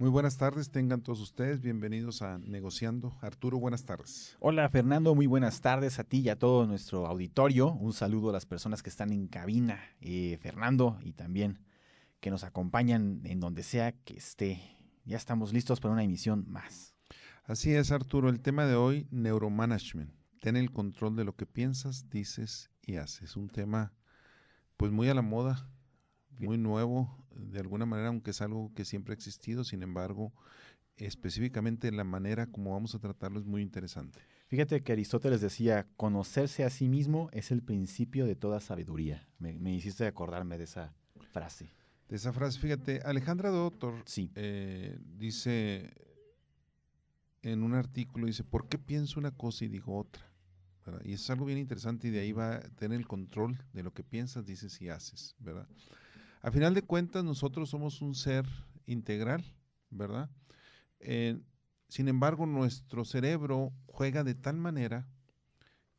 Muy buenas tardes, tengan todos ustedes bienvenidos a Negociando. Arturo, buenas tardes. Hola Fernando, muy buenas tardes a ti y a todo nuestro auditorio. Un saludo a las personas que están en cabina, eh, Fernando, y también que nos acompañan en donde sea que esté. Ya estamos listos para una emisión más. Así es, Arturo. El tema de hoy, neuromanagement. Ten el control de lo que piensas, dices y haces. Un tema pues muy a la moda, muy nuevo, de alguna manera, aunque es algo que siempre ha existido, sin embargo, específicamente la manera como vamos a tratarlo es muy interesante. Fíjate que Aristóteles decía, conocerse a sí mismo es el principio de toda sabiduría. Me, hiciste acordarme de esa frase. De esa frase, fíjate, Alejandra Doctor sí. Eh, dice en un artículo, dice, ¿por qué pienso una cosa y digo otra? Y es algo bien interesante y de ahí va a tener el control de lo que piensas, dices y haces, ¿verdad? A final de cuentas, nosotros somos un ser integral, ¿verdad? Eh, sin embargo, nuestro cerebro juega de tal manera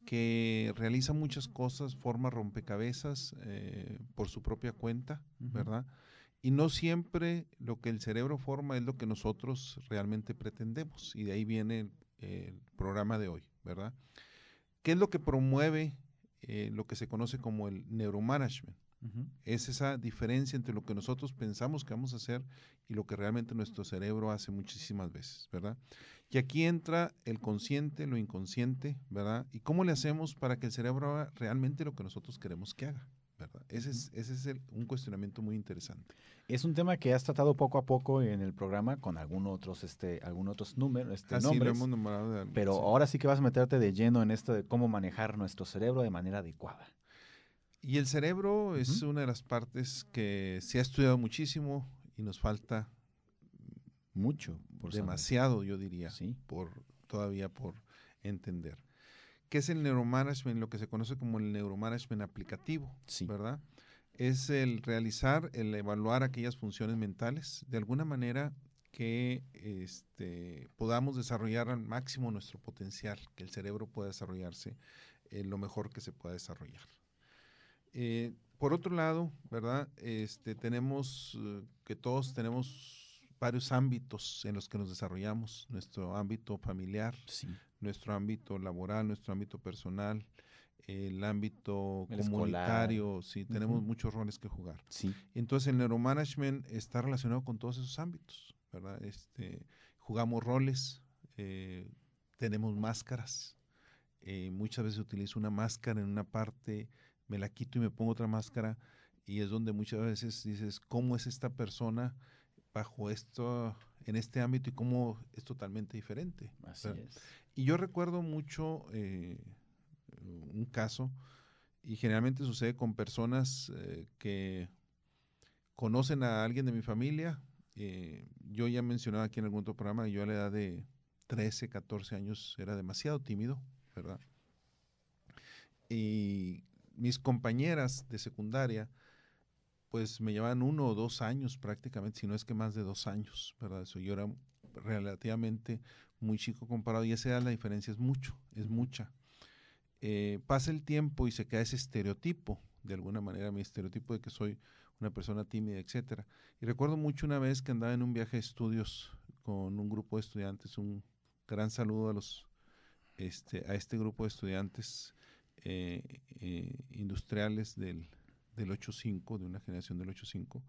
que realiza muchas cosas, forma rompecabezas eh, por su propia cuenta, ¿verdad? Y no siempre lo que el cerebro forma es lo que nosotros realmente pretendemos. Y de ahí viene el, programa de hoy, ¿verdad? ¿Qué es lo que promueve eh, lo que se conoce como el neuromanagement? Es esa diferencia entre lo que nosotros pensamos que vamos a hacer y lo que realmente nuestro cerebro hace muchísimas veces, ¿verdad? Y aquí entra el consciente, lo inconsciente, ¿verdad? Y cómo le hacemos para que el cerebro haga realmente lo que nosotros queremos que haga. ¿verdad? Ese es, ese es un cuestionamiento muy interesante. Es un tema que has tratado poco a poco en el programa con algunos otros, este, algunos otros números, este, ah, nombres. hemos nombrado pero ahora sí que vas a meterte de lleno en esto de cómo manejar nuestro cerebro de manera adecuada. Y el cerebro es una de las partes que se ha estudiado muchísimo y nos falta mucho, por demasiado, yo diría, por todavía por entender. ¿Qué es el neuromanagement? Lo que se conoce como el neuromanagement aplicativo, ¿verdad? Es el realizar, el evaluar aquellas funciones mentales de alguna manera que este, podamos desarrollar al máximo nuestro potencial, que el cerebro pueda desarrollarse en lo mejor que se pueda desarrollar. Eh, por otro lado, ¿verdad? Este, tenemos eh, que todos tenemos varios ámbitos en los que nos desarrollamos, nuestro ámbito familiar, nuestro ámbito laboral, nuestro ámbito personal, el ámbito comunitario, sí, tenemos muchos roles que jugar. Sí. Entonces el neuromanagement está relacionado con todos esos ámbitos, ¿verdad? Este, jugamos roles, eh, tenemos máscaras, muchas veces utilizo una máscara en una parte me la quito y me pongo otra máscara y es donde muchas veces dices, ¿cómo es esta persona bajo esto, en este ámbito y cómo es totalmente diferente? Así es. Y yo recuerdo mucho eh, un caso, y generalmente sucede con personas eh, que conocen a alguien de mi familia. Eh, yo ya mencionaba aquí en algún otro programa, yo a la edad de 13, 14 años era demasiado tímido, ¿verdad? Y mis compañeras de secundaria, pues me llevaban uno o dos años prácticamente, si no es que más de dos años, ¿verdad? Eso yo era relativamente muy chico comparado y esa edad la diferencia es mucho, es mucha. Eh, pasa el tiempo y se queda ese estereotipo, de alguna manera, mi estereotipo de que soy una persona tímida, etcétera. Y recuerdo mucho una vez que andaba en un viaje de estudios con un grupo de estudiantes, un gran saludo a los este, a este grupo de estudiantes eh, eh, industriales del, del 85, de una generación del 85,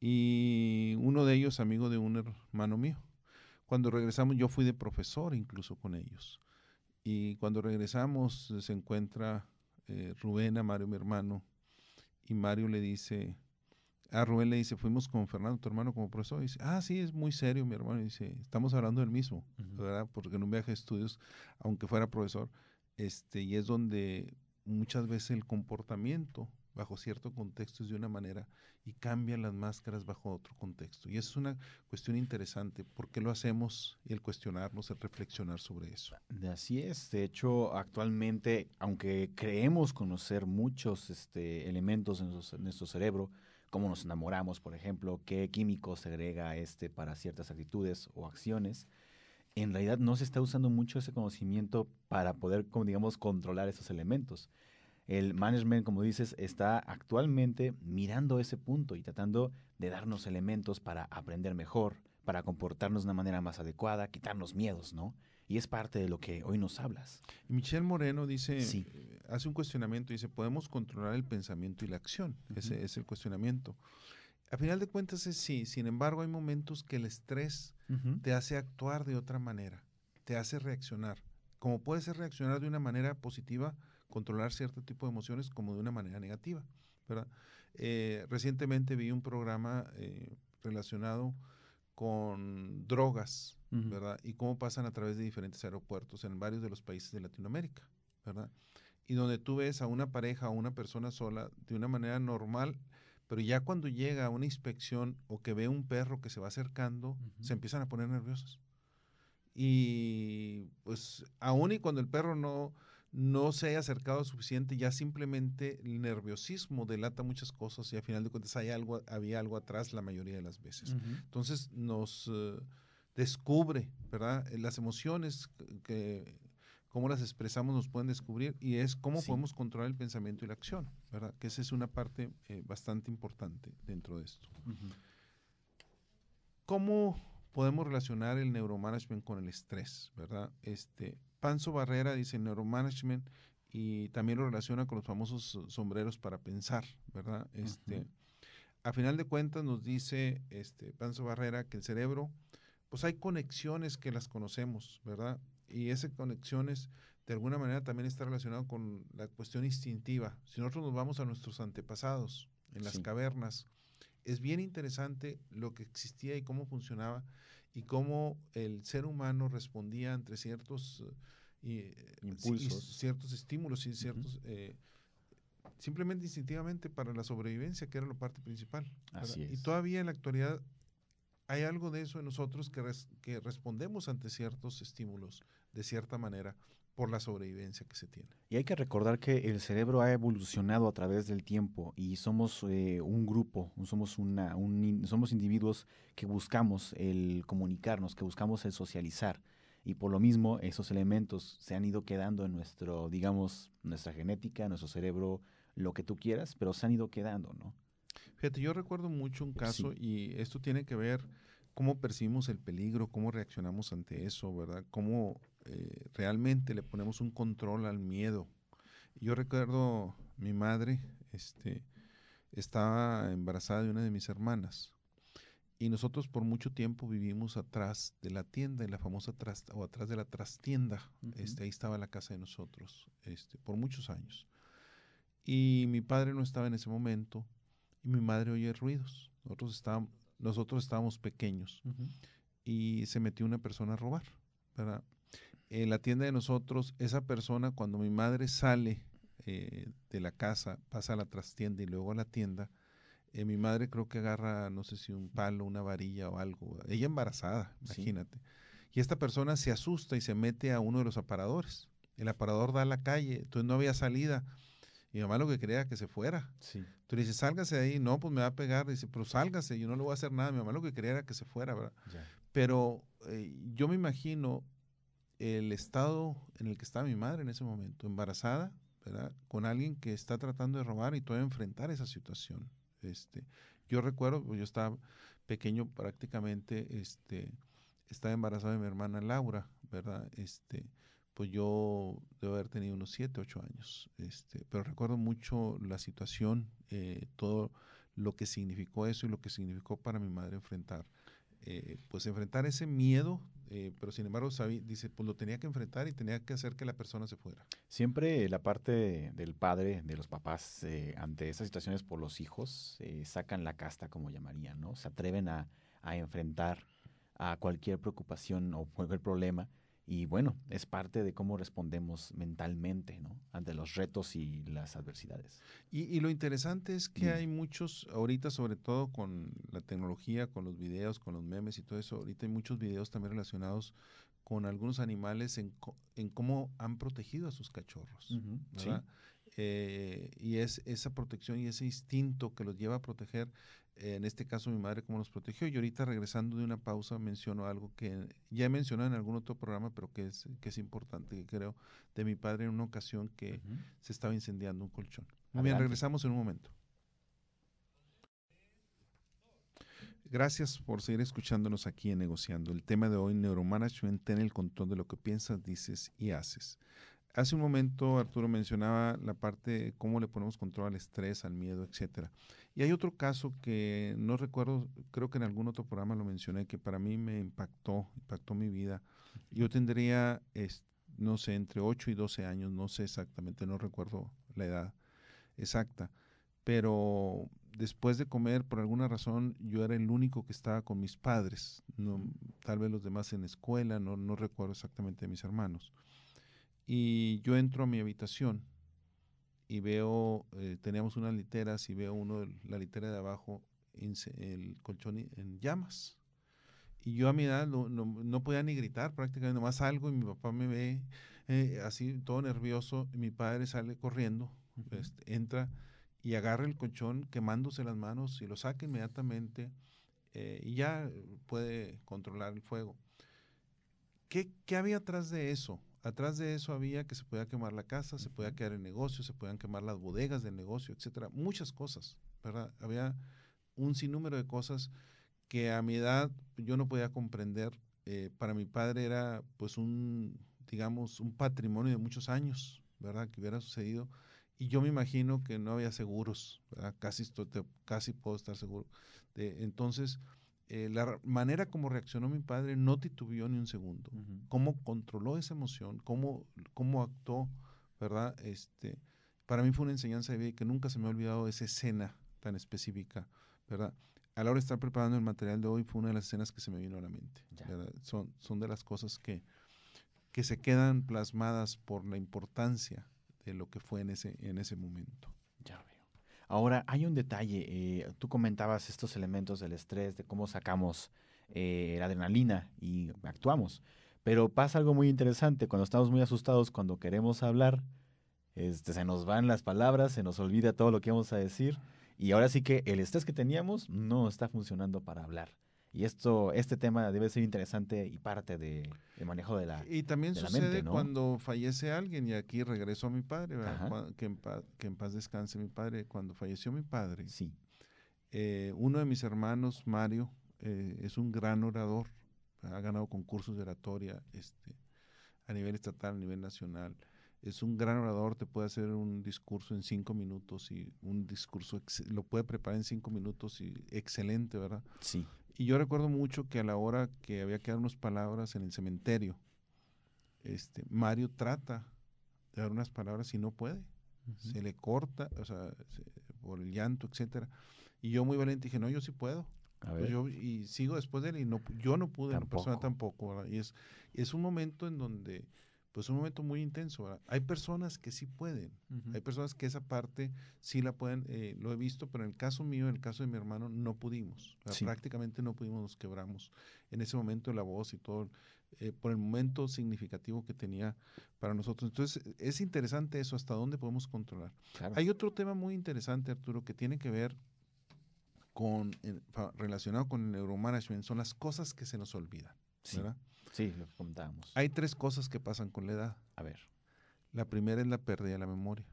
y uno de ellos amigo de un hermano mío. Cuando regresamos, yo fui de profesor incluso con ellos. Y cuando regresamos, se encuentra eh, Rubén a Mario, mi hermano, y Mario le dice, a Rubén le dice, fuimos con Fernando, tu hermano, como profesor. Y dice, ah, sí, es muy serio, mi hermano. Y dice, estamos hablando del mismo, ¿verdad? Porque en un viaje de estudios, aunque fuera profesor, este, y es donde muchas veces el comportamiento bajo cierto contexto es de una manera y cambian las máscaras bajo otro contexto. Y es una cuestión interesante. ¿Por qué lo hacemos? El cuestionarnos, el reflexionar sobre eso. Así es. De hecho, actualmente, aunque creemos conocer muchos este, elementos en nuestro, en nuestro cerebro, cómo nos enamoramos, por ejemplo, qué químicos segrega este para ciertas actitudes o acciones, en realidad no se está usando mucho ese conocimiento para poder, como digamos, controlar esos elementos. El management, como dices, está actualmente mirando ese punto y tratando de darnos elementos para aprender mejor, para comportarnos de una manera más adecuada, quitarnos miedos, ¿no? Y es parte de lo que hoy nos hablas. Michelle Moreno dice, hace un cuestionamiento, dice, podemos controlar el pensamiento y la acción. Ese es el cuestionamiento. A final de cuentas es sí, sin embargo hay momentos que el estrés te hace actuar de otra manera, te hace reaccionar. Como puede ser reaccionar de una manera positiva, controlar cierto tipo de emociones, como de una manera negativa. ¿verdad? Eh, recientemente vi un programa eh, relacionado con drogas, ¿verdad? Y cómo pasan a través de diferentes aeropuertos en varios de los países de Latinoamérica, ¿verdad? Y donde tú ves a una pareja o una persona sola de una manera normal, pero ya cuando llega a una inspección o que ve un perro que se va acercando, se empiezan a poner nerviosos. Y pues aún y cuando el perro no, no se haya acercado suficiente, ya simplemente el nerviosismo delata muchas cosas y al final de cuentas hay algo, había algo atrás la mayoría de las veces. Entonces nos eh, descubre, ¿verdad? Las emociones que cómo las expresamos nos pueden descubrir y es cómo podemos controlar el pensamiento y la acción, ¿verdad? Que esa es una parte eh, bastante importante dentro de esto. ¿Cómo podemos relacionar el neuromanagement con el estrés, verdad? Este, Panzo Barrera dice neuromanagement y también lo relaciona con los famosos sombreros para pensar, ¿verdad? Este, A final de cuentas nos dice este, Panzo Barrera que el cerebro, pues hay conexiones que las conocemos, ¿verdad? Y esas conexiones de alguna manera también está relacionado con la cuestión instintiva. Si nosotros nos vamos a nuestros antepasados en las cavernas, es bien interesante lo que existía y cómo funcionaba y cómo el ser humano respondía ante ciertos eh, impulsos, ciertos estímulos y ciertos eh, simplemente instintivamente para la sobrevivencia, que era la parte principal. Y todavía en la actualidad hay algo de eso en nosotros que, que respondemos ante ciertos estímulos de cierta manera por la sobrevivencia que se tiene. Y hay que recordar que el cerebro ha evolucionado a través del tiempo y somos eh, un grupo, somos, una, somos individuos que buscamos el comunicarnos, que buscamos el socializar. Y por lo mismo, esos elementos se han ido quedando en nuestro, digamos, nuestra genética, nuestro cerebro, lo que tú quieras, pero se han ido quedando, ¿no? Fíjate, yo recuerdo mucho un caso y esto tiene que ver cómo percibimos el peligro, cómo reaccionamos ante eso, ¿verdad? Cómo eh, realmente le ponemos un control al miedo. Yo recuerdo mi madre, este, estaba embarazada de una de mis hermanas y nosotros por mucho tiempo vivimos atrás de la tienda, en la famosa tras, o atrás de la trastienda. este, ahí estaba la casa de nosotros, este, por muchos años. Y mi padre no estaba en ese momento y mi madre oye ruidos. Nosotros estábamos, nosotros estábamos pequeños y se metió una persona a robar. ¿verdad? En la tienda de nosotros, esa persona cuando mi madre sale eh, de la casa, pasa a la trastienda y luego a la tienda, eh, mi madre creo que agarra, no sé si un palo, una varilla o algo, ella embarazada, imagínate. Y esta persona se asusta y se mete a uno de los aparadores. El aparador da a la calle, entonces no había salida. Y mi mamá lo que quería era que se fuera. Sí. Tú le dices, sálgase de ahí. No, pues me va a pegar. Dice, pero sálgase, yo no le voy a hacer nada. Mi mamá lo que quería era que se fuera, ¿verdad? Pero eh, yo me imagino el estado en el que estaba mi madre en ese momento, embarazada, ¿verdad? Con alguien que está tratando de robar y todavía enfrentar esa situación. Este, yo recuerdo, pues, yo estaba pequeño prácticamente, este, estaba embarazada de mi hermana Laura, ¿verdad? Este, pues yo debo haber tenido unos 7, 8 años, este, pero recuerdo mucho la situación, eh, todo lo que significó eso y lo que significó para mi madre enfrentar, eh, pues enfrentar ese miedo eh, pero sin embargo dice, pues lo tenía que enfrentar y tenía que hacer que la persona se fuera. Siempre la parte del padre, de los papás, eh, ante esas situaciones por los hijos, eh, sacan la casta, como llamarían, ¿no? Se atreven a, a enfrentar a cualquier preocupación o cualquier problema y bueno, es parte de cómo respondemos mentalmente ¿no? ante los retos y las adversidades. Y, lo interesante es que hay muchos, ahorita sobre todo con la tecnología, con los videos, con los memes y todo eso, ahorita hay muchos videos también relacionados con algunos animales en, en cómo han protegido a sus cachorros. Eh, y es esa protección y ese instinto que los lleva a proteger en este caso mi madre cómo nos protegió. Y ahorita regresando de una pausa menciono algo que ya he mencionado en algún otro programa, pero que es, que es importante, que creo, de mi padre en una ocasión que se estaba incendiando un colchón. Muy bien, regresamos en un momento. Gracias por seguir escuchándonos aquí en Negociando. El tema de hoy, neuromanagement, ten el control de lo que piensas, dices y haces. Hace un momento Arturo mencionaba la parte de cómo le ponemos control al estrés, al miedo, etcétera. Y hay otro caso que no recuerdo, creo que en algún otro programa lo mencioné, que para mí me impactó, impactó mi vida. Yo tendría, no sé, entre 8 y 12 años, no sé exactamente, no recuerdo la edad exacta, pero después de comer, por alguna razón, yo era el único que estaba con mis padres, no, tal vez los demás en escuela, no, no recuerdo exactamente de mis hermanos. Y yo entro a mi habitación y veo, eh, teníamos unas literas y veo uno la litera de abajo, el colchón en llamas. Y yo a mi edad no, no, podía ni gritar prácticamente, nomás salgo y mi papá me ve eh, así todo nervioso y mi padre sale corriendo, este, entra y agarra el colchón quemándose las manos y lo saca inmediatamente eh, y ya puede controlar el fuego. ¿Qué, ¿Qué había atrás de eso? Atrás de eso había que se podía quemar la casa, se podía quedar el negocio, se podían quemar las bodegas del negocio, etcétera. Muchas cosas, ¿verdad? Había un sinnúmero de cosas que a mi edad yo no podía comprender. Eh, para mi padre era pues un, digamos, un patrimonio de muchos años, ¿verdad? Que hubiera sucedido. Y yo me imagino que no había seguros, ¿verdad? Casi, casi puedo estar seguro. De, entonces, eh, la manera como reaccionó mi padre no titubeó ni un segundo. Cómo controló esa emoción, cómo, cómo actuó, ¿verdad? Este, para mí fue una enseñanza de vida que nunca se me ha olvidado esa escena tan específica, ¿verdad? A la hora de estar preparando el material de hoy fue una de las escenas que se me vino a la mente. Son, son de las cosas que, que se quedan plasmadas por la importancia de lo que fue en ese, en ese momento. Ahora, hay un detalle, eh, tú comentabas estos elementos del estrés, de cómo sacamos eh, la adrenalina y actuamos, pero pasa algo muy interesante, cuando estamos muy asustados, cuando queremos hablar, este, se nos van las palabras, se nos olvida todo lo que vamos a decir, y ahora sí que el estrés que teníamos no está funcionando para hablar. Y esto, este tema debe ser interesante y parte de, manejo de la Y también sucede cuando fallece alguien, y aquí regreso a mi padre, que, en paz, que, en paz, descanse mi padre. Cuando falleció mi padre, sí. Eh, uno de mis hermanos, Mario, eh, es un gran orador, ha ganado concursos de oratoria este, a nivel estatal, a nivel nacional. Es un gran orador, te puede hacer un discurso en cinco minutos y un discurso, lo puede preparar en cinco minutos y excelente, ¿verdad? Sí. Y yo recuerdo mucho que a la hora que había que dar unas palabras en el cementerio, este, Mario trata de dar unas palabras y no puede. Se le corta, o sea, por el llanto, etcétera. Y yo muy valiente dije, no, yo sí puedo. Pues yo, y sigo después de él y no, yo no pude, la persona tampoco. Y es, es un momento en donde pues un momento muy intenso. Hay personas que sí pueden, hay personas que esa parte sí la pueden, eh, lo he visto, pero en el caso mío, en el caso de mi hermano, no pudimos, prácticamente no pudimos, nos quebramos en ese momento la voz y todo, eh, por el momento significativo que tenía para nosotros. Entonces, es interesante eso, hasta dónde podemos controlar. Hay otro tema muy interesante, Arturo, que tiene que ver con, relacionado con el neuromanagement, son las cosas que se nos olvidan, ¿verdad? Sí, lo comentábamos. Hay tres cosas que pasan con la edad. A ver. La primera es la pérdida de la memoria.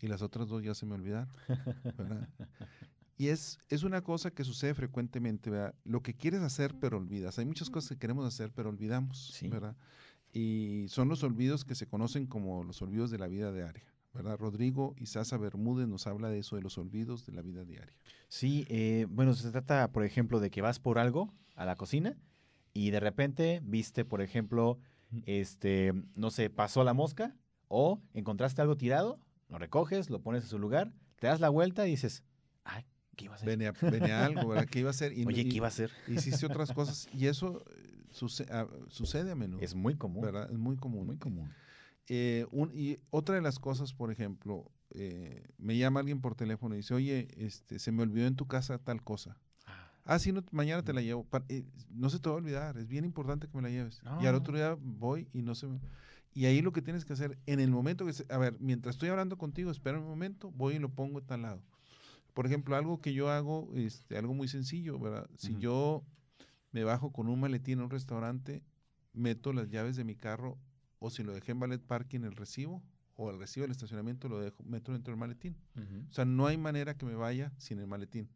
Y las otras dos ya se me olvidaron. y es, es una cosa que sucede frecuentemente, ¿verdad? Lo que quieres hacer, pero olvidas. Hay muchas cosas que queremos hacer, pero olvidamos, ¿verdad? Y son los olvidos que se conocen como los olvidos de la vida diaria. ¿verdad? Rodrigo Sasa Bermúdez nos habla de eso, de los olvidos de la vida diaria. Sí, eh, bueno, se trata, por ejemplo, de que vas por algo a la cocina y de repente viste, por ejemplo, este, no sé, pasó la mosca o encontraste algo tirado, lo recoges, lo pones en su lugar, te das la vuelta y dices, ay, ¿qué iba a hacer? Venía, venía algo, ¿verdad? ¿Qué iba a hacer? Oye, ¿qué iba a hacer? Hiciste otras cosas y eso eh, sucede, sucede a menudo. Es muy común. ¿verdad? Es muy común. Muy común. Eh, y otra de las cosas, por ejemplo, eh, me llama alguien por teléfono y dice, oye, este, se me olvidó en tu casa tal cosa. Ah, sí, no, mañana te la llevo. Eh, no se te va a olvidar, es bien importante que me la lleves. Y al otro día voy y no se me... Y ahí lo que tienes que hacer, en el momento que... Se, a ver, mientras estoy hablando contigo, espera un momento, voy y lo pongo tal lado. Por ejemplo, algo que yo hago, este, algo muy sencillo, ¿verdad? Si yo me bajo con un maletín a un restaurante, meto las llaves de mi carro, o si lo dejé en ballet parking, el recibo, o el recibo del estacionamiento, lo dejo, meto dentro del maletín. O sea, no hay manera que me vaya sin el maletín.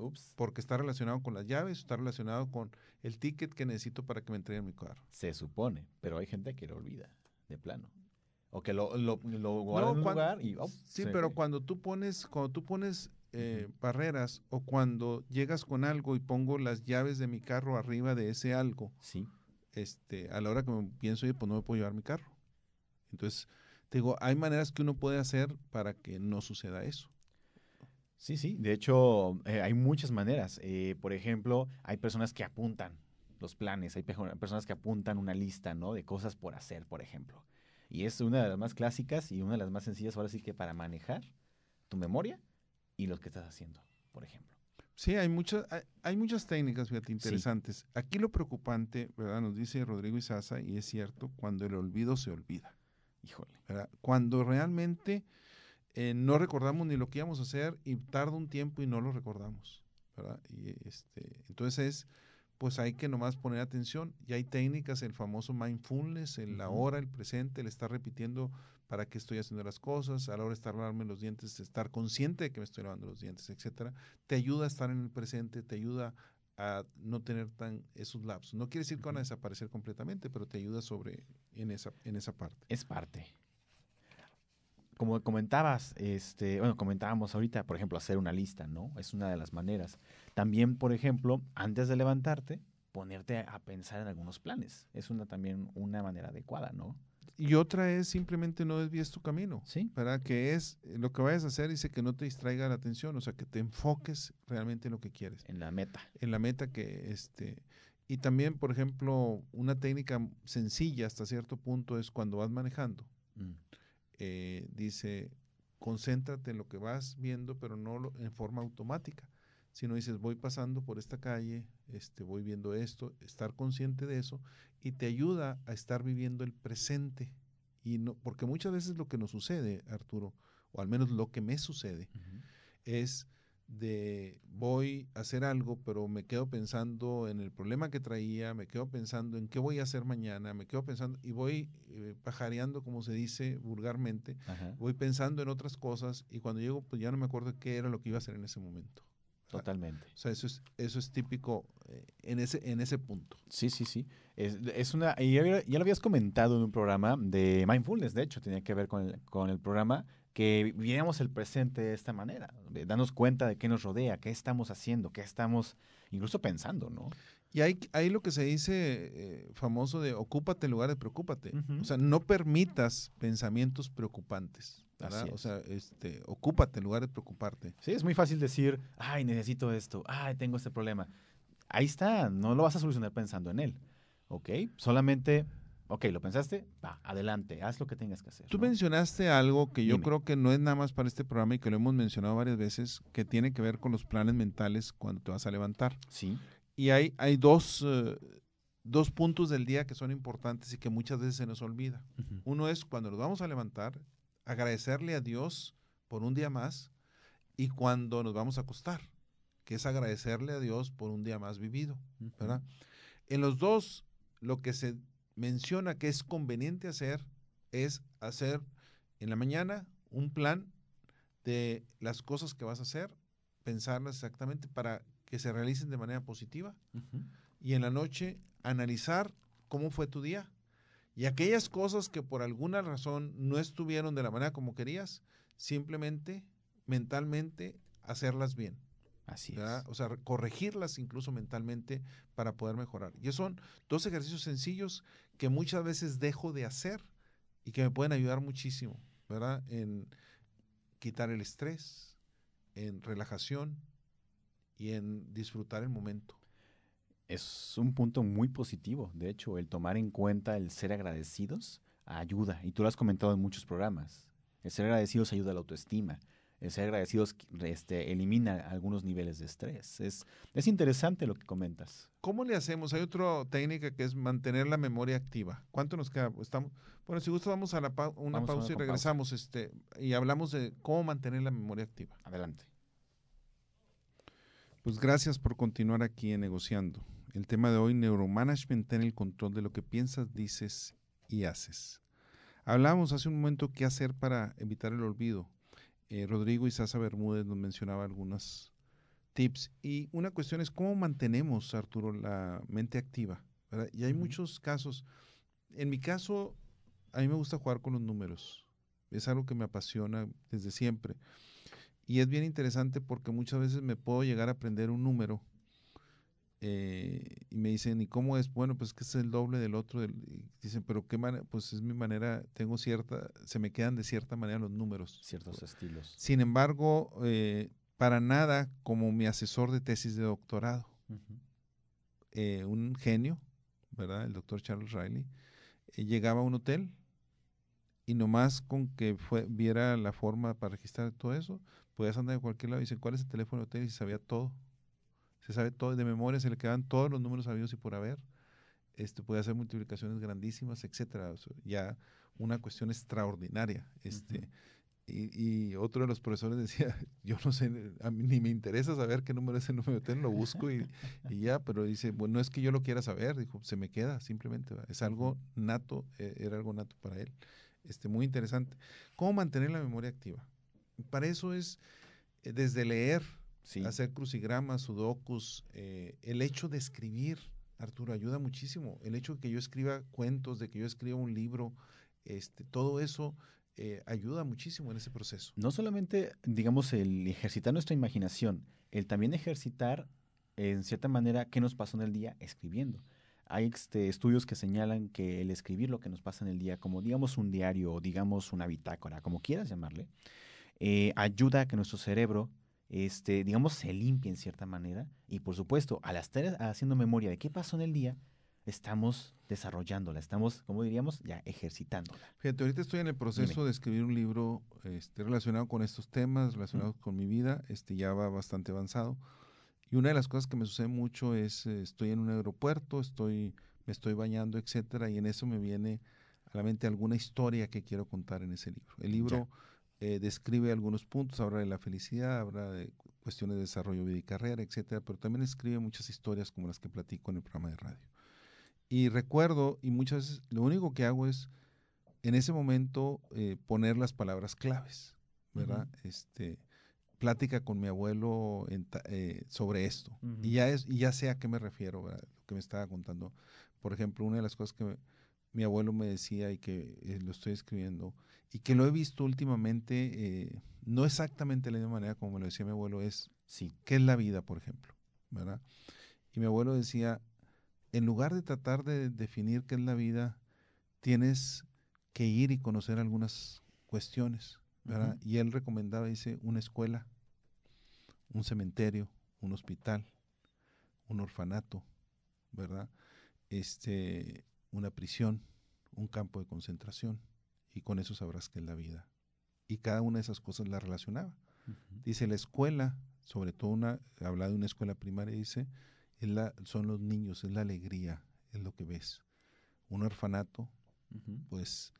Ups. Porque está relacionado con las llaves, está relacionado con el ticket que necesito para que me entreguen mi carro. Se supone, pero hay gente que lo olvida, de plano. O que lo, lo, lo guarda en un lugar y... oh, Sí, pero cuando tú pones, cuando tú pones eh, barreras o cuando llegas con algo y pongo las llaves de mi carro arriba de ese algo, Sí, este, a la hora que me pienso, oye, pues no me puedo llevar mi carro. Entonces, te digo, hay maneras que uno puede hacer para que no suceda eso. Sí, sí. De hecho, eh, hay muchas maneras. Eh, por ejemplo, hay personas que apuntan los planes, hay personas que apuntan una lista, ¿no? De cosas por hacer, por ejemplo. Y es una de las más clásicas y una de las más sencillas ahora sí que para manejar tu memoria y lo que estás haciendo, por ejemplo. Sí, hay muchas, hay, hay muchas técnicas, fíjate, interesantes. Aquí lo preocupante, ¿verdad? Nos dice Rodrigo Isaza, y es cierto, cuando el olvido se olvida. Híjole. ¿verdad? Cuando realmente eh, no recordamos ni lo que íbamos a hacer y tarda un tiempo y no lo recordamos, ¿verdad? Y este, entonces es, pues hay que nomás poner atención. Y hay técnicas, el famoso mindfulness, el la hora, el presente, el estar repitiendo para qué estoy haciendo las cosas, a la hora de estar lavarme los dientes, estar consciente de que me estoy lavando los dientes, etcétera, te ayuda a estar en el presente, te ayuda a no tener tan esos lapsos. No quiere decir que van a desaparecer completamente, pero te ayuda sobre en esa, en esa parte. Es parte. Como comentabas, este, bueno, comentábamos ahorita, por ejemplo, hacer una lista, ¿no? Es una de las maneras. También, por ejemplo, antes de levantarte, ponerte a pensar en algunos planes. Es una también una manera adecuada, ¿no? Y otra es simplemente no desvíes tu camino, Sí. ¿verdad? Que es lo que vayas a hacer, dice que no te distraiga la atención, o sea, que te enfoques realmente en lo que quieres, En la meta. en la meta que, este, y también, por ejemplo, una técnica sencilla hasta cierto punto es cuando vas manejando, Mm. Eh, dice, concéntrate en lo que vas viendo, pero no lo- en forma automática, sino dices, voy pasando por esta calle, este, voy viendo esto, estar consciente de eso, y te ayuda a estar viviendo el presente. Y no, porque muchas veces lo que nos sucede, Arturo, o al menos lo que me sucede, es de voy a hacer algo, pero me quedo pensando en el problema que traía, me quedo pensando en qué voy a hacer mañana, me quedo pensando y voy eh, pajareando, como se dice vulgarmente, Ajá. voy pensando en otras cosas y cuando llego, pues ya no me acuerdo qué era lo que iba a hacer en ese momento. Totalmente. O sea, eso es, eso es típico eh, en, ese, en ese punto. Sí, sí, sí. Es, es una, y ya, ya lo habías comentado en un programa de mindfulness, de hecho, tenía que ver con el, con el programa, que viviéramos el presente de esta manera, de darnos cuenta de qué nos rodea, qué estamos haciendo, qué estamos incluso pensando, ¿no? Y hay, hay lo que se dice eh, famoso de ocúpate en lugar de preocúpate. O sea, no permitas pensamientos preocupantes. O sea, este, ocúpate en lugar de preocuparte. Sí, es muy fácil decir, ay, necesito esto, ay, tengo este problema. Ahí está, no lo vas a solucionar pensando en él, ¿ok? Solamente, ok, lo pensaste, va, adelante, haz lo que tengas que hacer. Tú ¿no? mencionaste algo que yo Dime. creo que no es nada más para este programa y que lo hemos mencionado varias veces, que tiene que ver con los planes mentales cuando te vas a levantar. Sí, Y hay, hay dos, eh, dos puntos del día que son importantes y que muchas veces se nos olvida. Uno es cuando nos vamos a levantar, agradecerle a Dios por un día más y cuando nos vamos a acostar, que es agradecerle a Dios por un día más vivido, ¿verdad? En los dos, lo que se menciona que es conveniente hacer es hacer en la mañana un plan de las cosas que vas a hacer, pensarlas exactamente para que se realicen de manera positiva y en la noche analizar cómo fue tu día. Y aquellas cosas que por alguna razón no estuvieron de la manera como querías, simplemente mentalmente hacerlas bien. Así ¿verdad? es. O sea, re- corregirlas incluso mentalmente para poder mejorar. Y son dos ejercicios sencillos que muchas veces dejo de hacer y que me pueden ayudar muchísimo, ¿verdad? En quitar el estrés, en relajación y en disfrutar el momento. Es un punto muy positivo. De hecho, el tomar en cuenta el ser agradecidos ayuda. Y tú lo has comentado en muchos programas. El ser agradecidos ayuda a la autoestima. El ser agradecidos este, elimina algunos niveles de estrés. Es, es interesante lo que comentas. ¿Cómo le hacemos? Hay otra técnica que es mantener la memoria activa. ¿Cuánto nos queda? Estamos, bueno, si gusta vamos a la una Vamos a una pausa y regresamos este, y hablamos de cómo mantener la memoria activa. Adelante. Pues gracias por continuar aquí en Negociando. El tema de hoy, neuromanagement en el control de lo que piensas, dices y haces. Hablábamos hace un momento qué hacer para evitar el olvido. Eh, Rodrigo y Sasa Bermúdez nos mencionaba algunas tips. Y una cuestión es cómo mantenemos, Arturo, la mente activa. Y hay muchos casos. En mi caso, a mí me gusta jugar con los números. Es algo que me apasiona desde siempre. Y es bien interesante porque muchas veces me puedo llegar a aprender un número eh, y me dicen, ¿y cómo es? Bueno, pues que es el doble del otro. dicen, pero qué manera, pues es mi manera, tengo cierta, se me quedan de cierta manera los números. Ciertos estilos. Sin embargo, eh, para nada como mi asesor de tesis de doctorado. Eh, un genio, ¿verdad? El doctor Charles Riley. llegaba a un hotel y nomás con que fue, viera la forma para registrar todo eso, podías andar en cualquier lado y dice, ¿cuál es el teléfono del hotel? Y sabía todo se sabe todo de memoria, se le quedan todos los números sabidos y por haber. Este, puede hacer multiplicaciones grandísimas, etcétera. ya una cuestión extraordinaria. Este, y, otro de los profesores decía, yo no sé, a mí ni me interesa saber qué número es el número de hotel, lo busco y, ya, pero dice, bueno, no es que yo lo quiera saber, dijo, se me queda simplemente, es algo nato, e, era algo nato para él. Este, muy interesante. ¿Cómo mantener la memoria activa? Para eso es eh, desde leer, hacer crucigramas, sudokus, eh, el hecho de escribir, Arturo, ayuda muchísimo. El hecho de que yo escriba cuentos, de que yo escriba un libro, este, todo eso eh, ayuda muchísimo en ese proceso. No solamente, digamos, el ejercitar nuestra imaginación, el también ejercitar, en cierta manera, qué nos pasó en el día escribiendo. Hay este, estudios que señalan que el escribir lo que nos pasa en el día, como digamos un diario o digamos una bitácora, como quieras llamarle, eh, ayuda a que nuestro cerebro este, digamos, se limpia en cierta manera. Y por supuesto, al estar haciendo memoria de qué pasó en el día, estamos desarrollándola, estamos, como diríamos, ya ejercitándola. Fíjate, ahorita estoy en el proceso de escribir un libro este, relacionado con estos temas, relacionados con mi vida, este ya va bastante avanzado. Y una de las cosas que me sucede mucho es, eh, estoy en un aeropuerto, estoy, me estoy bañando, etcétera, y en eso me viene a la mente alguna historia que quiero contar en ese libro. El libro... Eh, describe algunos puntos, habla de la felicidad, habla de cuestiones de desarrollo vida y carrera, etcétera, pero también escribe muchas historias como las que platico en el programa de radio. Y recuerdo, y muchas veces lo único que hago es en ese momento eh, poner las palabras claves, ¿verdad? Este plática con mi abuelo eh, sobre esto. Y ya es, y ya sé a qué me refiero, lo que me estaba contando. Por ejemplo, una de las cosas que mi abuelo me decía y que lo estoy escribiendo, y que lo he visto últimamente, eh, no exactamente de la misma manera como me lo decía mi abuelo, es, sí, ¿qué es la vida, por ejemplo? ¿Verdad? Y mi abuelo decía, en lugar de tratar de definir qué es la vida, tienes que ir y conocer algunas cuestiones, ¿verdad? Y él recomendaba, dice, una escuela, un cementerio, un hospital, un orfanato, ¿verdad? Este, una prisión, un campo de concentración y con eso sabrás que es la vida. Y cada una de esas cosas la relacionaba. Dice, la escuela, sobre todo una, habla de una escuela primaria, dice, es la, son los niños, es la alegría, es lo que ves. Un orfanato, pues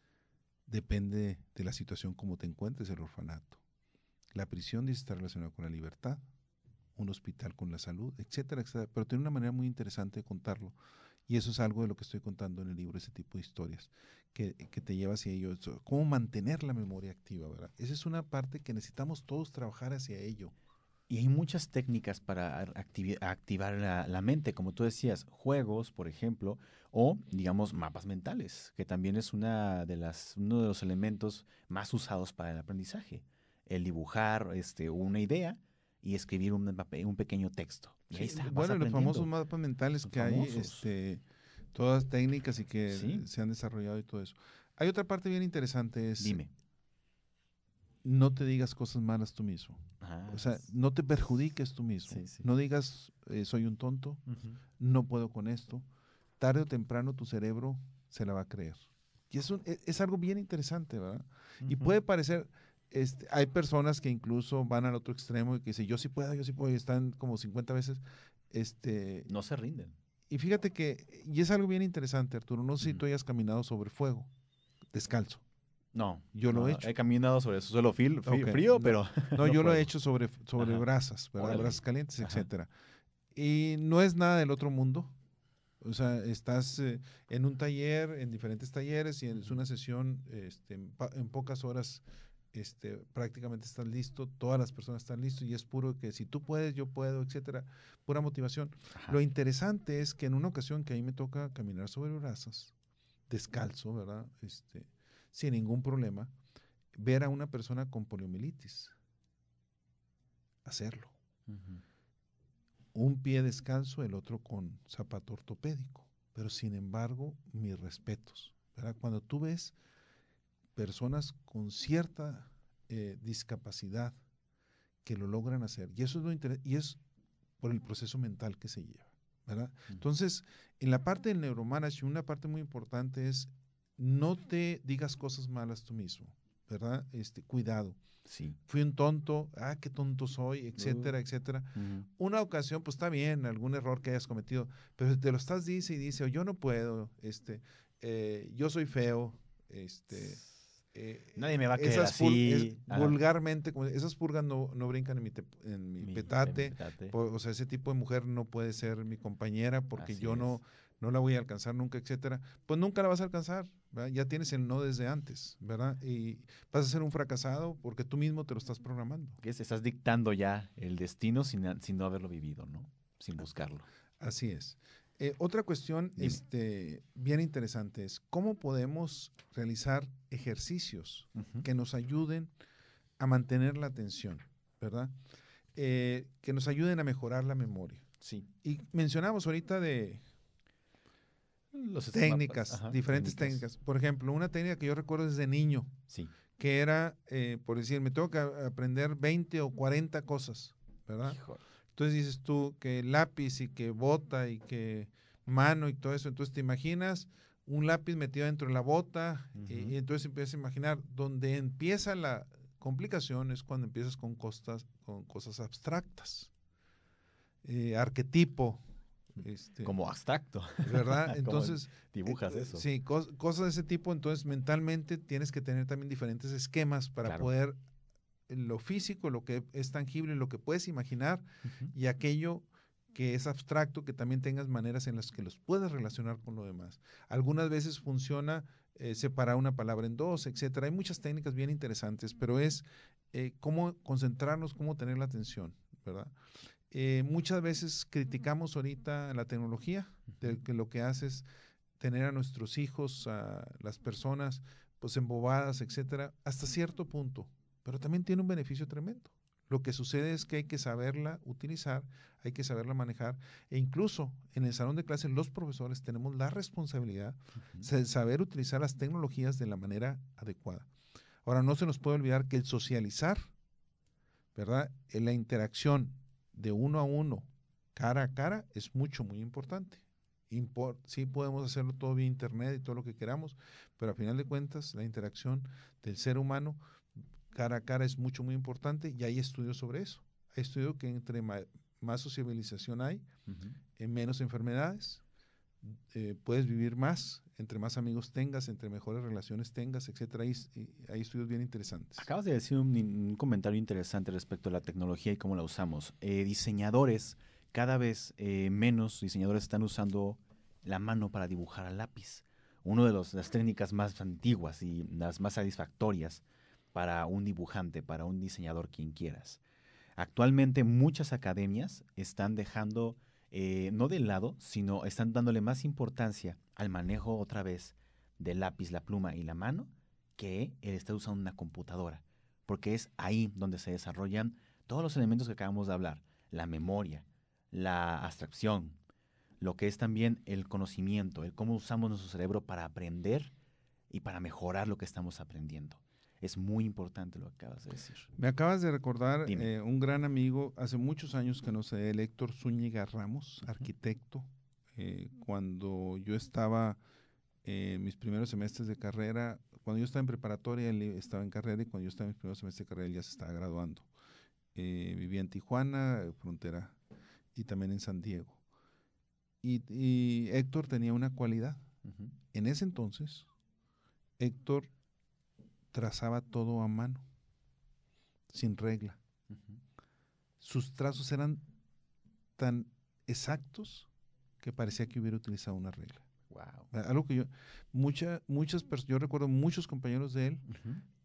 depende de la situación como te encuentres el orfanato. La prisión dice está relacionada con la libertad, un hospital con la salud, etcétera, etcétera. Pero tiene una manera muy interesante de contarlo. Y eso es algo de lo que estoy contando en el libro, ese tipo de historias que, te lleva hacia ello. Cómo mantener la memoria activa, ¿verdad? Esa es una parte que necesitamos todos trabajar hacia ello. Y hay muchas técnicas para activar la, mente, como tú decías, juegos, por ejemplo, o digamos mapas mentales, que también es una de las, uno de los elementos más usados para el aprendizaje. El dibujar este, una idea y escribir un, un pequeño texto. bueno, los famosos mapas mentales que hay, este, todas técnicas y que se han desarrollado y todo eso. Hay otra parte bien interesante, es... Dime. No te digas cosas malas tú mismo. o sea, no te perjudiques tú mismo. no digas, eh, soy un tonto, no puedo con esto. Tarde o temprano tu cerebro se la va a creer. Y eso es, es algo bien interesante, ¿verdad? Y puede parecer, este, hay personas que incluso van al otro extremo y que dicen, yo sí puedo, yo sí puedo, y están como 50 veces. Este, no se rinden. Y fíjate que, y es algo bien interesante, Arturo, no sé si tú hayas caminado sobre fuego, descalzo. No, yo lo he hecho. He caminado sobre suelo frío, frío pero... No, yo lo he hecho sobre, sobre brasas, brasas calientes, etcétera. Y no es nada del otro mundo. O sea, estás eh, en un taller, en diferentes talleres, y es una sesión este, en, pocas horas este, prácticamente estás listo, todas las personas están listos y es puro que si tú puedes, yo puedo, etcétera, pura motivación. Lo interesante es que en una ocasión que a mí me toca caminar sobre brasas, descalzo, ¿verdad? Este, sin ningún problema, ver a una persona con poliomielitis, hacerlo. Un pie descalzo, el otro con zapato ortopédico. Pero sin embargo, mis respetos. ¿verdad? Cuando tú ves personas con cierta eh, discapacidad que lo logran hacer. Y eso es lo y es por el proceso mental que se lleva. ¿verdad? Entonces, en la parte del neuromanagement, una parte muy importante es no te digas cosas malas tú mismo, ¿verdad? Este, cuidado. Sí. Fui un tonto, ah, qué tonto soy, etcétera, etcétera. Una ocasión, pues está bien, algún error que hayas cometido, pero te lo estás dice y dice, o yo no puedo, este, eh, yo soy feo, este, eh, Nadie me va a querer así. vulgarmente, esas purgas no, brincan en mi, en mi, petate. o sea, ese tipo de mujer no puede ser mi compañera porque yo no, no la voy a alcanzar nunca, etcétera. Pues nunca la vas a alcanzar. Ya tienes el no desde antes, ¿verdad? Y vas a ser un fracasado porque tú mismo te lo estás programando. Que estás dictando ya el destino sin, sin no haberlo vivido, ¿no? Sin buscarlo. Así es. Eh, otra cuestión este, bien interesante es cómo podemos realizar ejercicios que nos ayuden a mantener la atención, ¿verdad? Eh, que nos ayuden a mejorar la memoria. Sí. Y mencionamos ahorita de Los técnicas, diferentes técnicas. Por ejemplo, una técnica que yo recuerdo desde niño, sí. que era, eh, por decir, me tengo que aprender 20 o 40 cosas, ¿verdad? Entonces dices tú que lápiz y que bota y que mano y todo eso. Entonces te imaginas un lápiz metido dentro de la bota y, entonces empiezas a imaginar donde empieza la complicación es cuando empiezas con, costas, con cosas abstractas. Eh, arquetipo. Este, Como abstracto. ¿Verdad? Entonces. dibujas eh, eso. Sí, cosas de ese tipo. Entonces, mentalmente tienes que tener también diferentes esquemas para poder lo físico, lo que es tangible, lo que puedes imaginar y aquello que es abstracto, que también tengas maneras en las que los puedas relacionar con lo demás. Algunas veces funciona eh, separar una palabra en dos, etcétera. Hay muchas técnicas bien interesantes, pero es eh, cómo concentrarnos, cómo tener la atención, ¿verdad? Eh, muchas veces criticamos ahorita la tecnología, de que lo que hace es tener a nuestros hijos, a las personas, pues embobadas, etcétera, hasta cierto punto pero también tiene un beneficio tremendo. Lo que sucede es que hay que saberla utilizar, hay que saberla manejar e incluso en el salón de clases los profesores tenemos la responsabilidad de saber utilizar las tecnologías de la manera adecuada. Ahora, no se nos puede olvidar que el socializar, ¿verdad? En la interacción de uno a uno, cara a cara, es mucho, muy importante. sí podemos hacerlo todo vía internet y todo lo que queramos, pero a final de cuentas la interacción del ser humano cara a cara es mucho, muy importante y hay estudios sobre eso. Hay estudios que entre más sociabilización hay, en menos enfermedades, eh, puedes vivir más, entre más amigos tengas, entre mejores relaciones tengas, etcétera. Hay, hay estudios bien interesantes. Acabas de decir un, comentario interesante respecto a la tecnología y cómo la usamos. Eh, diseñadores, cada vez menos diseñadores están usando la mano para dibujar a lápiz. Una de las técnicas más antiguas y las más satisfactorias para un dibujante, para un diseñador, quien quieras. Actualmente muchas academias están dejando, eh, no de lado, sino están dándole más importancia al manejo otra vez del lápiz, la pluma y la mano que el estar usando una computadora, porque es ahí donde se desarrollan todos los elementos que acabamos de hablar, la memoria, la abstracción, lo que es también el conocimiento, el cómo usamos nuestro cerebro para aprender y para mejorar lo que estamos aprendiendo. Es muy importante lo que acabas de decir. Me acabas de recordar eh, un gran amigo, hace muchos años que no sé, el Héctor Zúñiga Ramos, arquitecto. Eh, cuando yo estaba en mis primeros semestres de carrera, cuando yo estaba en preparatoria, él estaba en carrera y cuando yo estaba en mis primeros semestres de carrera, él ya se estaba graduando. Eh, vivía en Tijuana, frontera, y también en San Diego. Y, Héctor tenía una cualidad. En ese entonces, Héctor trazaba todo a mano, sin regla. Sus trazos eran tan exactos que parecía que hubiera utilizado una regla. Wow. Algo que yo, mucha, muchas personas, yo recuerdo muchos compañeros de él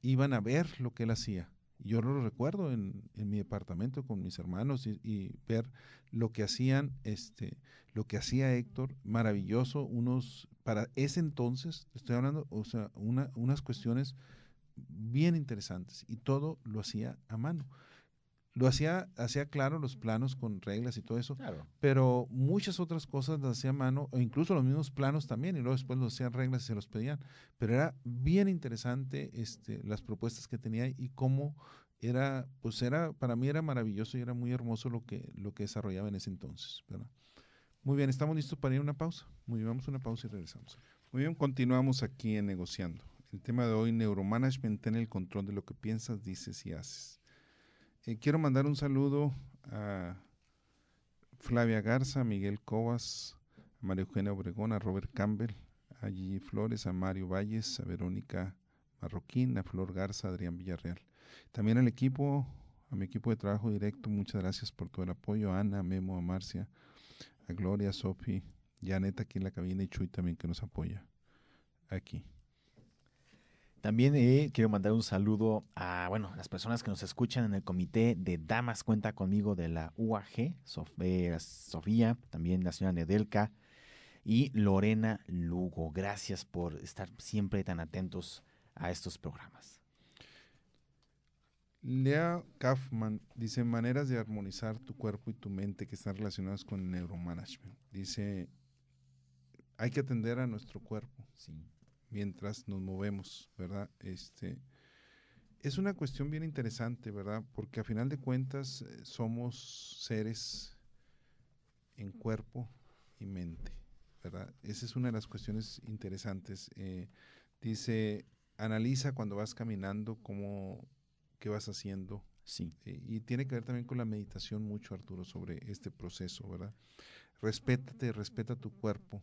iban a ver lo que él hacía. Yo lo recuerdo en, mi departamento con mis hermanos y, ver lo que hacían, este, lo que hacía Héctor, maravilloso, unos, para ese entonces, estoy hablando, o sea, unas cuestiones bien interesantes y todo lo hacía a mano lo hacía, hacía claro los planos con reglas y todo eso, pero muchas otras cosas las hacía a mano, o incluso los mismos planos también, y luego después los hacían reglas y se los pedían. Pero era bien interesante este, las propuestas que tenía y cómo era, pues era, para mí era maravilloso y era muy hermoso lo que, lo que desarrollaba en ese entonces. Muy bien, estamos listos para ir a una pausa. Muy bien, vamos a una pausa y regresamos. Muy bien, continuamos aquí en Negociando. El tema de hoy, neuromanagement, en el control de lo que piensas, dices y haces. Eh, quiero mandar un saludo a Flavia Garza, a Miguel Cobas, a María Eugenia Obregón, a Robert Campbell, a Gigi Flores, a Mario Valles, a Verónica Marroquín, a Flor Garza, a Adrián Villarreal. También al equipo, a mi equipo de trabajo directo, muchas gracias por todo el apoyo. A Ana, a Memo, a Marcia, a Gloria, a Sofi, Janet aquí en la cabina y Chuy también que nos apoya aquí. También eh, quiero mandar un saludo a, bueno, las personas que nos escuchan en el comité de Damas Cuenta conmigo de la UAG, eh, Sofía, también la señora Nedelka y Lorena Lugo. Gracias por estar siempre tan atentos a estos programas. Lea Kaufman dice maneras de armonizar tu cuerpo y tu mente que están relacionadas con el neuromanagement. Dice, hay que atender a nuestro cuerpo. Sí mientras nos movemos, ¿verdad? Este, es una cuestión bien interesante, ¿verdad? Porque a final de cuentas eh, somos seres en cuerpo y mente, ¿verdad? Esa es una de las cuestiones interesantes. Eh, dice, analiza cuando vas caminando cómo, qué vas haciendo. Sí. Eh, y tiene que ver también con la meditación mucho, Arturo, sobre este proceso, ¿verdad? Respétate, respeta tu cuerpo,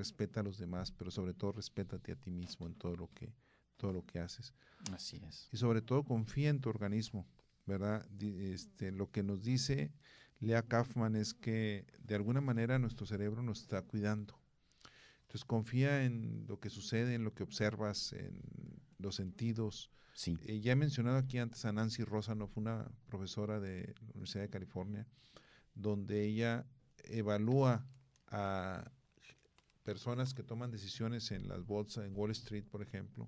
respeta a los demás, pero sobre todo respétate a ti mismo en todo lo que, todo lo que haces. Así es. Y sobre todo confía en tu organismo, ¿verdad? Este, lo que nos dice Lea Kaufman es que de alguna manera nuestro cerebro nos está cuidando. Entonces confía en lo que sucede, en lo que observas, en los sentidos. Sí. Eh, ya he mencionado aquí antes a Nancy Rosanoff, una profesora de la Universidad de California, donde ella evalúa a personas que toman decisiones en las bolsas, en Wall Street, por ejemplo,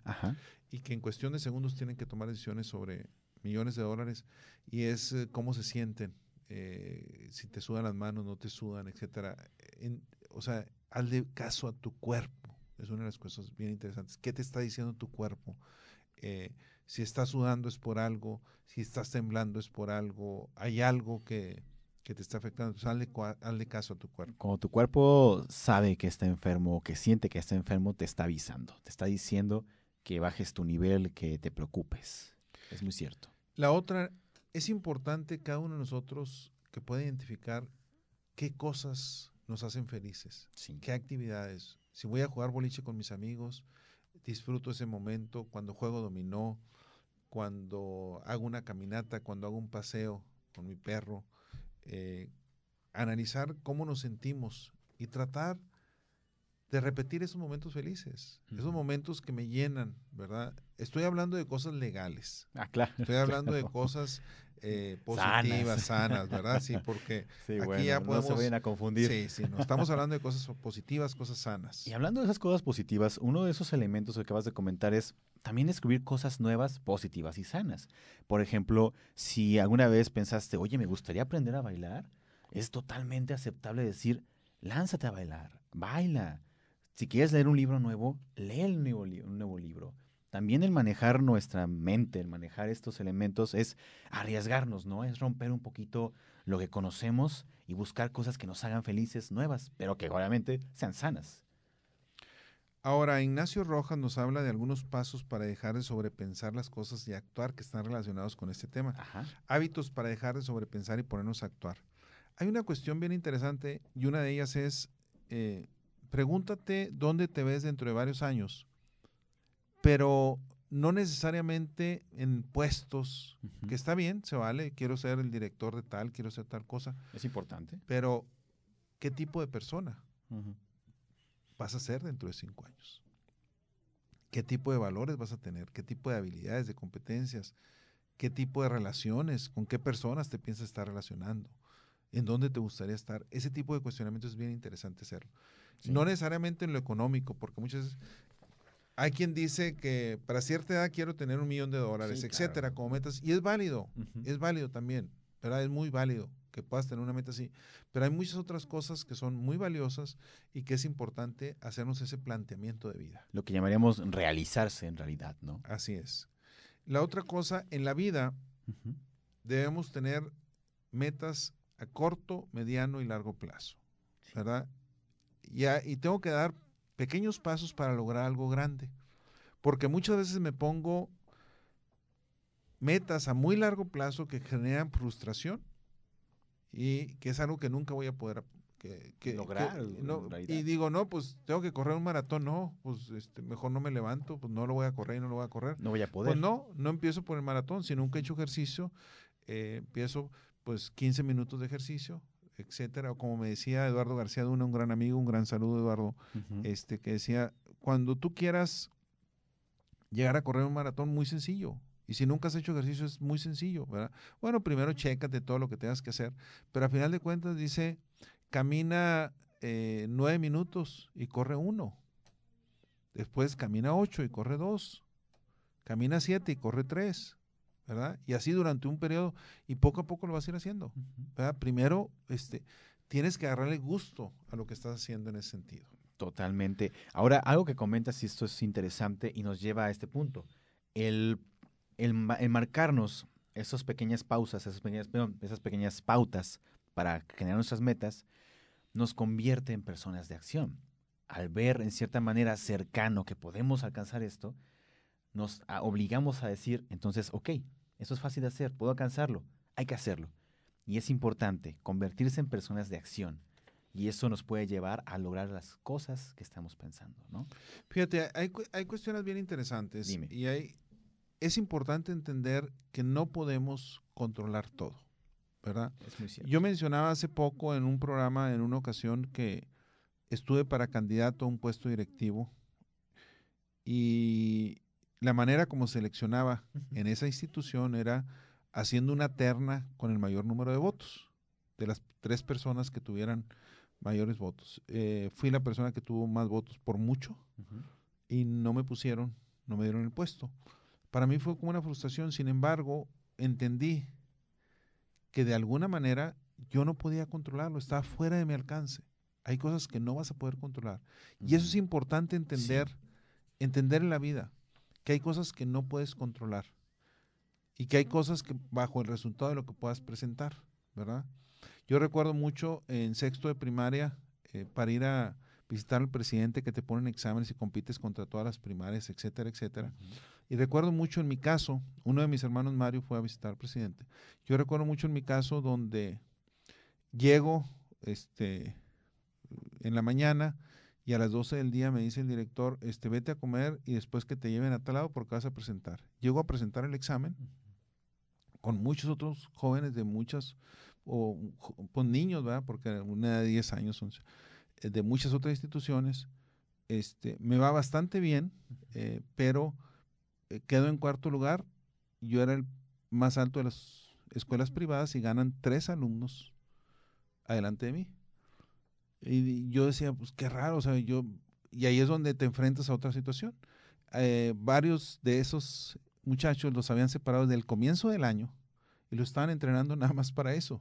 y que en cuestión de segundos tienen que tomar decisiones sobre millones de dólares, y es eh, cómo se sienten, eh, si te sudan las manos, no te sudan, etcétera. o sea, hazle caso a tu cuerpo. Es una de las cosas bien interesantes. ¿Qué te está diciendo tu cuerpo? Eh, si estás sudando es por algo, si estás temblando es por algo, hay algo que, que te está afectando. Entonces, hazle, caso a tu cuerpo. Cuando tu cuerpo sabe que está enfermo, que siente que está enfermo, te está avisando. Te está diciendo que bajes tu nivel, que te preocupes. Es muy cierto. La otra, es importante cada uno de nosotros que pueda identificar qué cosas nos hacen felices, qué actividades. Si voy a jugar boliche con mis amigos, disfruto ese momento cuando juego dominó, cuando hago una caminata, cuando hago un paseo con mi perro, eh, analizar cómo nos sentimos y tratar de repetir esos momentos felices, esos momentos que me llenan, ¿verdad? Estoy hablando de cosas legales. Ah, claro. Estoy hablando de cosas eh, positivas, sanas. ¿verdad? Sí, porque aquí ya podemos... No se vayan a confundir. Sí, sí, no, estamos hablando de cosas positivas, cosas sanas. Y hablando de esas cosas positivas, uno de esos elementos que acabas de comentar es también descubrir cosas nuevas, positivas y sanas. Por ejemplo, si alguna vez pensaste, oye, me gustaría aprender a bailar, es totalmente aceptable decir, lánzate a bailar, baila. Si quieres leer un libro nuevo, lee el nuevo un nuevo libro. También el manejar nuestra mente, el manejar estos elementos es arriesgarnos, ¿no? Es romper un poquito lo que conocemos y buscar cosas que nos hagan felices, nuevas, pero que obviamente sean sanas. Ahora, Ignacio Rojas nos habla de algunos pasos para dejar de sobrepensar las cosas y actuar que están relacionados con este tema. Hábitos para dejar de sobrepensar y ponernos a actuar. Hay una cuestión bien interesante y una de ellas es, eh, pregúntate dónde te ves dentro de varios años, pero no necesariamente en puestos, que está bien, se vale, quiero ser el director de tal, quiero ser tal cosa. Es importante. Pero, ¿qué tipo de persona? Vas a ser dentro de cinco años. qué tipo de valores vas a tener, qué tipo de habilidades, de competencias, qué tipo de relaciones, con qué personas te piensas estar relacionando, en dónde te gustaría estar. Ese tipo de cuestionamientos es bien interesante hacerlo. No necesariamente en lo económico, porque muchas veces hay quien dice que para cierta edad quiero tener un millón de dólares, etcétera, como metas, y es válido, es válido también, ¿verdad? Es muy válido que puedas tener una meta así. Pero hay muchas otras cosas que son muy valiosas y que es importante hacernos ese planteamiento de vida. Lo que llamaríamos realizarse en realidad, ¿no? Así es. La otra cosa, en la vida debemos tener metas a corto, mediano y largo plazo, ¿verdad? Y tengo que dar pequeños pasos para lograr algo grande, porque muchas veces me pongo metas a muy largo plazo que generan frustración y que es algo que nunca voy a poder que, lograr. y digo, no, pues tengo que correr un maratón, no, pues este, mejor no me levanto, pues no lo voy a correr y no lo voy a correr. No voy a poder. Pues no, no empiezo por el maratón, si nunca he hecho ejercicio, eh, empiezo pues 15 minutos de ejercicio, etcétera. O como me decía Eduardo García Duna, un gran amigo, un gran saludo, Eduardo, este, que decía, cuando tú quieras llegar a correr un maratón, muy sencillo, y si nunca has hecho ejercicio es muy sencillo, ¿verdad? Bueno, primero chécate todo lo que tengas que hacer, pero a final de cuentas dice, camina eh, nueve minutos y corre uno. Después camina ocho y corre dos. Camina siete y corre tres. ¿verdad? Y así durante un periodo y poco a poco lo vas a ir haciendo. ¿verdad? Primero, este, tienes que agarrarle gusto a lo que estás haciendo en ese sentido. Totalmente. Ahora, algo que comentas, y esto es interesante y nos lleva a este punto. El el, marcarnos esas pequeñas pausas, esas pequeñas, esas pequeñas pautas para generar nuestras metas, nos convierte en personas de acción. Al ver en cierta manera cercano que podemos alcanzar esto, nos obligamos a decir, entonces, ok, eso es fácil de hacer, puedo alcanzarlo, hay que hacerlo. Y es importante convertirse en personas de acción. Y eso nos puede llevar a lograr las cosas que estamos pensando, ¿no? Fíjate, hay, hay cuestiones bien interesantes. Dime. Y hay, es importante entender que no podemos controlar todo, ¿verdad? Es muy cierto. Yo mencionaba hace poco en un programa, en una ocasión, que estuve para candidato a un puesto directivo y la manera como seleccionaba en esa institución era haciendo una terna con el mayor número de votos, de las tres personas que tuvieran mayores votos. Eh, fui la persona que tuvo más votos por mucho y no me pusieron, no me dieron el puesto. Para mí fue como una frustración, sin embargo, entendí que de alguna manera yo no podía controlarlo, estaba fuera de mi alcance. Hay cosas que no vas a poder controlar. Y eso es importante entender, entender en la vida, que hay cosas que no puedes controlar y que hay cosas que bajo el resultado de lo que puedas presentar, ¿verdad? Yo recuerdo mucho en sexto de primaria, eh, para ir a visitar al presidente que te ponen exámenes y compites contra todas las primarias, etcétera, etcétera. Y recuerdo mucho en mi caso, uno de mis hermanos Mario fue a visitar al presidente. Yo recuerdo mucho en mi caso donde llego este, en la mañana y a las 12 del día me dice el director, este, vete a comer y después que te lleven a tal lado porque vas a presentar. Llego a presentar el examen con muchos otros jóvenes de muchas, o pues niños, ¿verdad? Porque una de 10 años, eh, de muchas otras instituciones. Este, me va bastante bien, eh, pero quedo en cuarto lugar. Yo era el más alto de las escuelas privadas y ganan tres alumnos adelante de mí. Y yo decía, pues qué raro, o sea, yo, y ahí es donde te enfrentas a otra situación. Eh, varios de esos muchachos los habían separado desde el comienzo del año y lo estaban entrenando nada más para eso.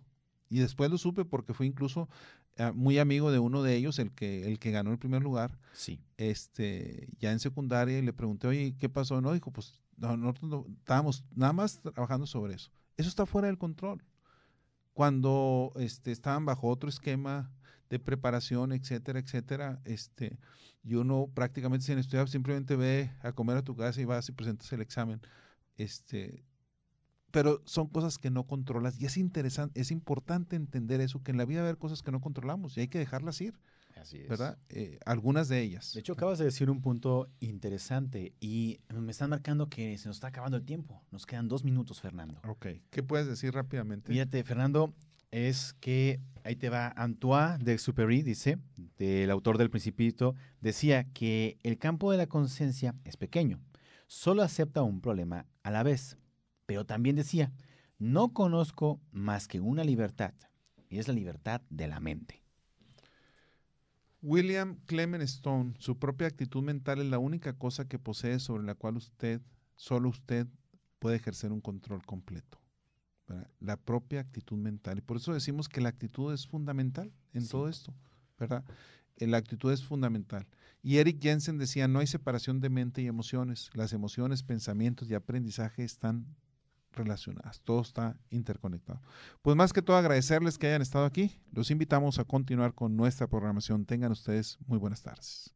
Y después lo supe porque fue incluso ah, muy amigo de uno de ellos, el que, el que ganó el primer lugar. Sí. Este, ya en secundaria, y le pregunté, oye, ¿qué pasó? No, dijo, pues nosotros estábamos nada más trabajando sobre eso. Eso está fuera del control. Cuando este, estaban bajo otro esquema de preparación, etcétera, etcétera, este, y uno prácticamente sin estudiar simplemente ve a comer a tu casa y vas y presentas el examen. Este, pero son cosas que no controlas y es interesante, es importante entender eso, que en la vida va a haber cosas que no controlamos y hay que dejarlas ir. Así es. ¿Verdad? Eh, algunas de ellas. De hecho, acabas de decir un punto interesante y me están marcando que se nos está acabando el tiempo. Nos quedan dos minutos, Fernando. Ok. ¿Qué puedes decir rápidamente? Fíjate, Fernando, es que ahí te va Antoine de Superi, dice, este, el autor del Principito, decía que el campo de la conciencia es pequeño, solo acepta un problema a la vez. Pero también decía, no conozco más que una libertad, y es la libertad de la mente. William Clement Stone, su propia actitud mental es la única cosa que posee sobre la cual usted, solo usted, puede ejercer un control completo. La propia actitud mental. Y por eso decimos que la actitud es fundamental en todo esto, ¿verdad? Eh, la actitud es fundamental. Y Eric Jensen decía, no hay separación de mente y emociones. Las emociones, pensamientos y aprendizaje están relacionadas. Todo está interconectado. Pues más que todo agradecerles que hayan estado aquí. Los invitamos a continuar con nuestra programación. Tengan ustedes muy buenas tardes.